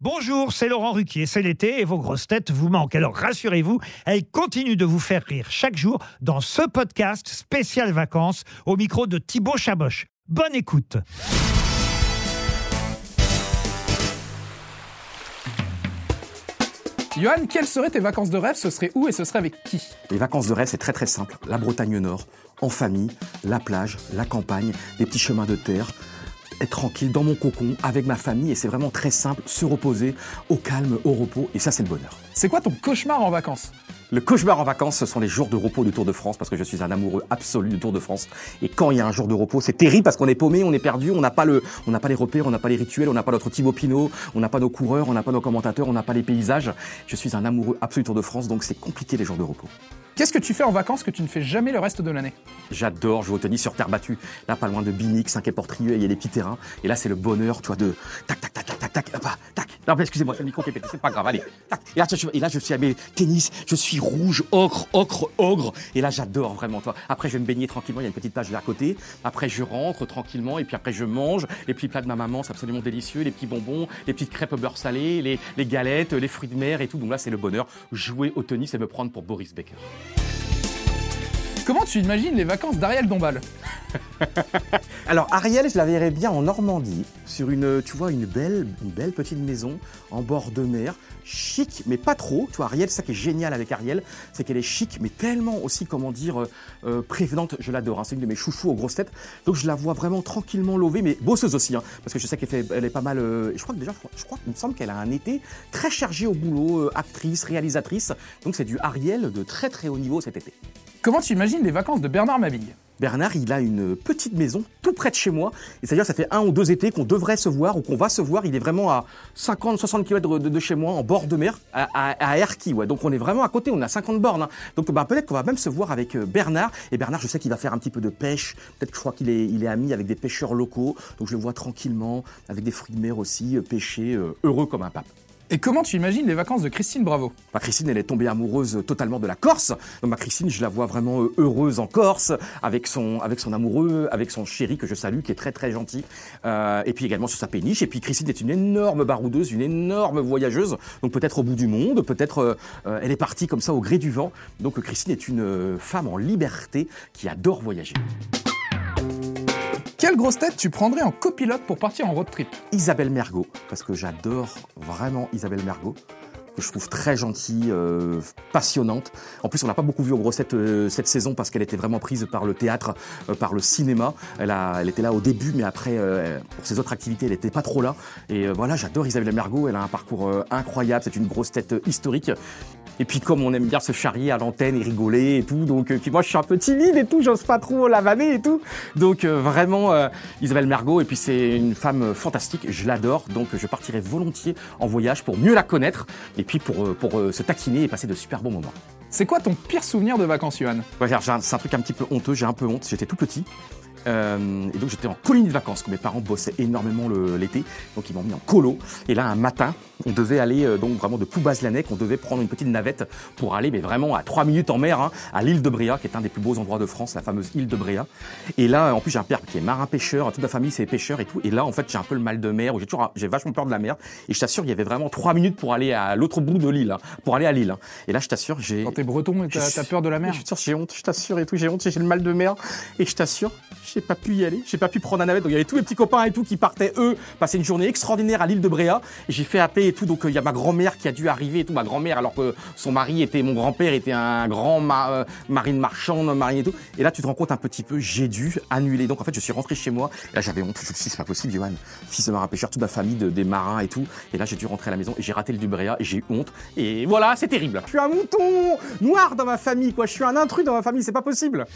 Bonjour, c'est Laurent Ruquier, c'est l'été et vos grosses têtes vous manquent. Alors rassurez-vous, elles continuent de vous faire rire chaque jour dans ce podcast spécial vacances au micro de Thibaut Chaboch. Bonne écoute. Johan, quelles seraient tes vacances de rêve? Ce serait où et ce serait avec qui? Les vacances de rêve, c'est très très simple. La Bretagne Nord, en famille, la plage, la campagne, des petits chemins de terre, être tranquille dans mon cocon avec ma famille et c'est vraiment très simple, se reposer au calme, au repos et ça c'est le bonheur. C'est quoi ton cauchemar en vacances? Le cauchemar en vacances, ce sont les jours de repos du Tour de France parce que je suis un amoureux absolu du Tour de France et quand il y a un jour de repos, c'est terrible parce qu'on est paumé, on est perdu, on n'a pas le on n'a pas les repères, on n'a pas les rituels, on n'a pas notre Thibaut Pinot, on n'a pas nos coureurs, on n'a pas nos commentateurs, on n'a pas les paysages. Je suis un amoureux absolu du Tour de France donc c'est compliqué les jours de repos. Qu'est-ce que tu fais en vacances que tu ne fais jamais le reste de l'année? J'adore jouer au tennis sur terre battue. Là, pas loin de Binic, 5 Portrieux, il y a des petits terrains. Et là, c'est le bonheur, tu vois, de tac, tac, tac, tac, tac, tac, hop, tac. Non, mais excusez-moi, c'est le micro qui est pété, c'est pas grave, allez. Et là, je, et là, je suis à mes tennis, je suis rouge, ocre, ocre, ogre. Et là, j'adore vraiment, toi. Après, je vais me baigner tranquillement, il y a une petite plage là à côté. Après, je rentre tranquillement, et puis après, je mange. Les petits plats de ma maman, c'est absolument délicieux. Les petits bonbons, les petites crêpes au beurre salé, les, les galettes, les fruits de mer et tout. Donc là, c'est le bonheur. Jouer au tennis et me prendre pour Boris Becker. Comment tu imagines les vacances d'Ariel Dombal? Alors Ariel, je la verrais bien en Normandie, sur une, tu vois, une belle, petite maison en bord de mer, chic, mais pas trop. Tu vois, Ariel, ça qui est génial avec Ariel, c'est qu'elle est chic, mais tellement aussi, comment dire, euh, euh, prévenante. Je l'adore. hein. C'est une de mes chouchous aux grosses têtes. Donc je la vois vraiment tranquillement lovée, mais bosseuse aussi, hein, parce que je sais qu'elle est pas mal. euh, je crois que déjà, je crois me semble qu'elle a un été très chargé au boulot, actrice, réalisatrice. Donc c'est du Ariel de très très haut niveau cet été. Comment tu imagines les vacances de Bernard Mabille? Bernard, il a une petite maison tout près de chez moi. Et c'est-à-dire, ça fait un ou deux étés qu'on devrait se voir ou qu'on va se voir. Il est vraiment à 50, 60 km de, chez moi, en bord de mer, à, à. Ouais. Donc on est vraiment à côté, on a 50 bornes. hein. Donc bah, peut-être qu'on va même se voir avec euh, Bernard. Et Bernard, je sais qu'il va faire un petit peu de pêche. Peut-être que je crois qu'il est, il est ami avec des pêcheurs locaux. Donc je le vois tranquillement, avec des fruits de mer aussi, euh, pêcher, euh, heureux comme un pape. Et comment tu imagines les vacances de Christine Bravo? Ma Christine, elle est tombée amoureuse totalement de la Corse. Donc ma Christine, je la vois vraiment heureuse en Corse, avec son, avec son amoureux, avec son chéri que je salue, qui est très très gentil. Euh, et puis également sur sa péniche. Et puis Christine est une énorme baroudeuse, une énorme voyageuse. Donc peut-être au bout du monde, peut-être euh, euh, elle est partie comme ça au gré du vent. Donc Christine est une femme en liberté qui adore voyager. Quelle grosse tête tu prendrais en copilote pour partir en road trip Isabelle Mergot, parce que j'adore vraiment Isabelle Mergot, que je trouve très gentille, euh, passionnante. En plus, on n'a pas beaucoup vu aux grossettes euh, cette saison parce qu'elle était vraiment prise par le théâtre, euh, par le cinéma. Elle, elle était là au début, mais après, euh, pour ses autres activités, elle n'était pas trop là. Et voilà, j'adore Isabelle Mergot. Elle a un parcours incroyable. C'est une grosse tête historique. Et puis comme on aime bien se charrier à l'antenne et rigoler et tout, donc euh, puis moi je suis un peu timide et tout, j'ose pas trop la vanner et tout. Donc euh, vraiment euh, Isabelle Mergot et puis c'est une femme fantastique, je l'adore, donc je partirai volontiers en voyage pour mieux la connaître et puis pour, pour euh, se taquiner et passer de super bons moments. C'est quoi ton pire souvenir de vacances, Johan? Ouais, c'est un truc un petit peu honteux, j'ai un peu honte, j'étais tout petit. Euh, et donc j'étais en colonie de vacances, que mes parents bossaient énormément l'été, donc ils m'ont mis en colo. Et là un matin, on devait aller euh, donc vraiment de Ploubaz-Lanec, on devait prendre une petite navette pour aller, mais vraiment à 3 minutes en mer, hein, à l'île de Bréa, qui est un des plus beaux endroits de France, la fameuse île de Bréa. Et là, en plus j'ai un père qui est marin pêcheur, toute ma famille c'est pêcheur et tout. Et là en fait j'ai un peu le mal de mer, où j'ai toujours j'ai vachement peur de la mer. Et je t'assure, il y avait vraiment 3 minutes pour aller à l'autre bout de l'île, hein, pour aller à l'île. hein. Et là je t'assure, j'ai Quand t'es breton et t'as peur de la mer je t'assure, j'ai honte, je t'assure et tout, j'ai honte, j'ai le mal de mer. Et je t'assure, j'ai pas pu y aller, j'ai pas pu prendre un navette. Donc il y avait tous mes petits copains et tout qui partaient, eux, passer une journée extraordinaire à l'île de Bréa. J'ai fait appeler et tout. Donc euh, il y a ma grand-mère qui a dû arriver et tout, ma grand-mère, alors que son mari était, mon grand-père était un grand euh, marine marchande, marine et tout. Et là, tu te rends compte un petit peu, j'ai dû annuler. Donc en fait, je suis rentré chez moi. Et là, j'avais honte. Je me suis dit, c'est pas possible, Johan. Fils de marin pêcheur, toute ma famille, de- des marins et tout. Et là, j'ai dû rentrer à la maison j'ai raté le du Bréa j'ai honte. Et voilà, c'est terrible. Je suis un mouton noir dans ma famille, quoi. Je suis un intrus dans ma famille, c'est pas possible.